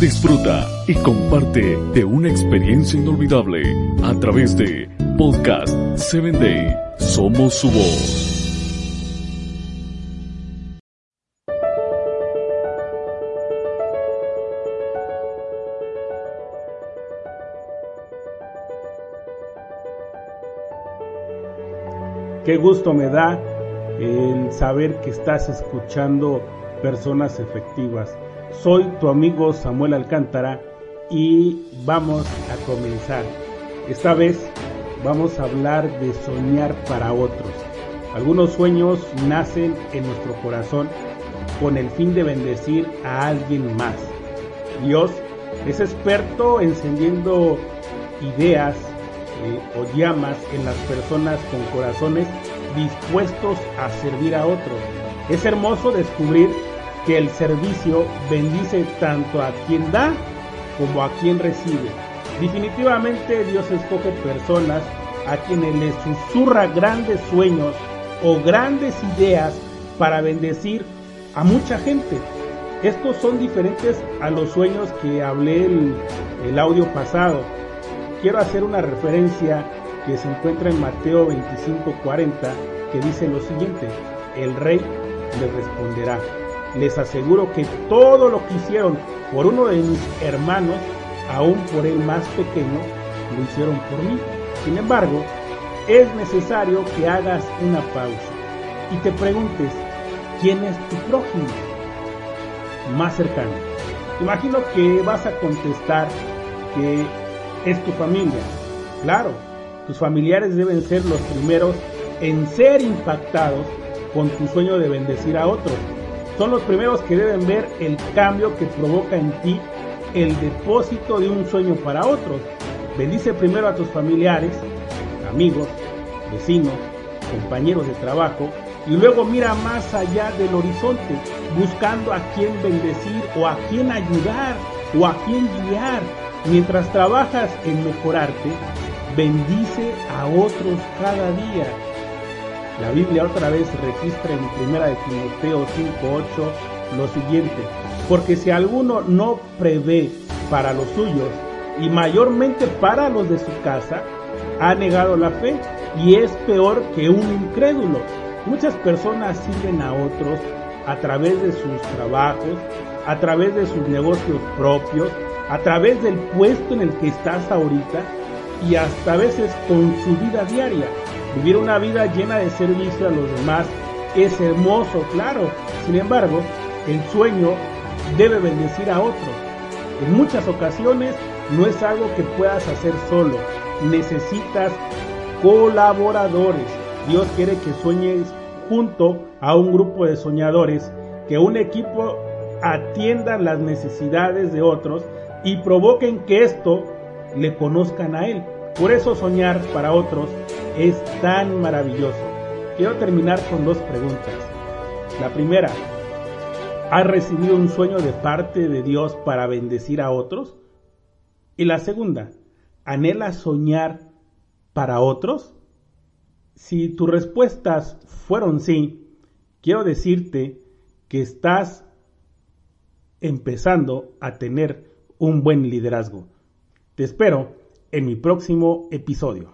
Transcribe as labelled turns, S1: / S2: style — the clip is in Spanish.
S1: Disfruta y comparte de una experiencia inolvidable a través de Podcast 7 Day. Somos su voz.
S2: Qué gusto me da el saber que estás escuchando personas efectivas. Soy tu amigo Samuel Alcántara y vamos a comenzar. Esta vez vamos a hablar de soñar para otros. Algunos sueños nacen en nuestro corazón con el fin de bendecir a alguien más. Dios es experto encendiendo ideas, eh, o llamas en las personas con corazones dispuestos a servir a otros. Es hermoso descubrir que el servicio bendice tanto a quien da como a quien recibe. Definitivamente Dios escoge personas a quienes les susurra grandes sueños o grandes ideas para bendecir a mucha gente. Estos son diferentes a los sueños que hablé el, el audio pasado quiero hacer una referencia que se encuentra en Mateo 25:40 que dice lo siguiente, el rey le responderá, les aseguro que todo lo que hicieron por uno de mis hermanos, aún por el más pequeño, lo hicieron por mí. Sin embargo, es necesario que hagas una pausa y te preguntes, ¿quién es tu prójimo más cercano? Imagino que vas a contestar que es tu familia. Claro, tus familiares deben ser los primeros en ser impactados con tu sueño de bendecir a otros. Son los primeros que deben ver el cambio que provoca en ti el depósito de un sueño para otros. Bendice primero a tus familiares, amigos, vecinos, compañeros de trabajo y luego mira más allá del horizonte, buscando a quién bendecir o a quién ayudar o a quién guiar Mientras trabajas en mejorarte, bendice a otros cada día. La Biblia otra vez registra en 1 de Timoteo 5:8 lo siguiente, porque si alguno no prevé para los suyos y mayormente para los de su casa, ha negado la fe y es peor que un incrédulo. Muchas personas sirven a otros a través de sus trabajos, a través de sus negocios propios, a través del puesto en el que estás ahorita y hasta veces con su vida diaria. Vivir una vida llena de servicio a los demás es hermoso, claro. Sin embargo, el sueño debe bendecir a otros. En muchas ocasiones no es algo que puedas hacer solo. Necesitas colaboradores. Dios quiere que sueñes junto a un grupo de soñadores, que un equipo atienda las necesidades de otros y provoquen que esto le conozcan a Él. Por eso soñar para otros es tan maravilloso. Quiero terminar con dos preguntas. La primera, ¿has recibido un sueño de parte de Dios para bendecir a otros? Y la segunda, ¿anhelas soñar para otros? Si tus respuestas fueron sí, quiero decirte que estás empezando a tener un buen liderazgo. Te espero en mi próximo episodio.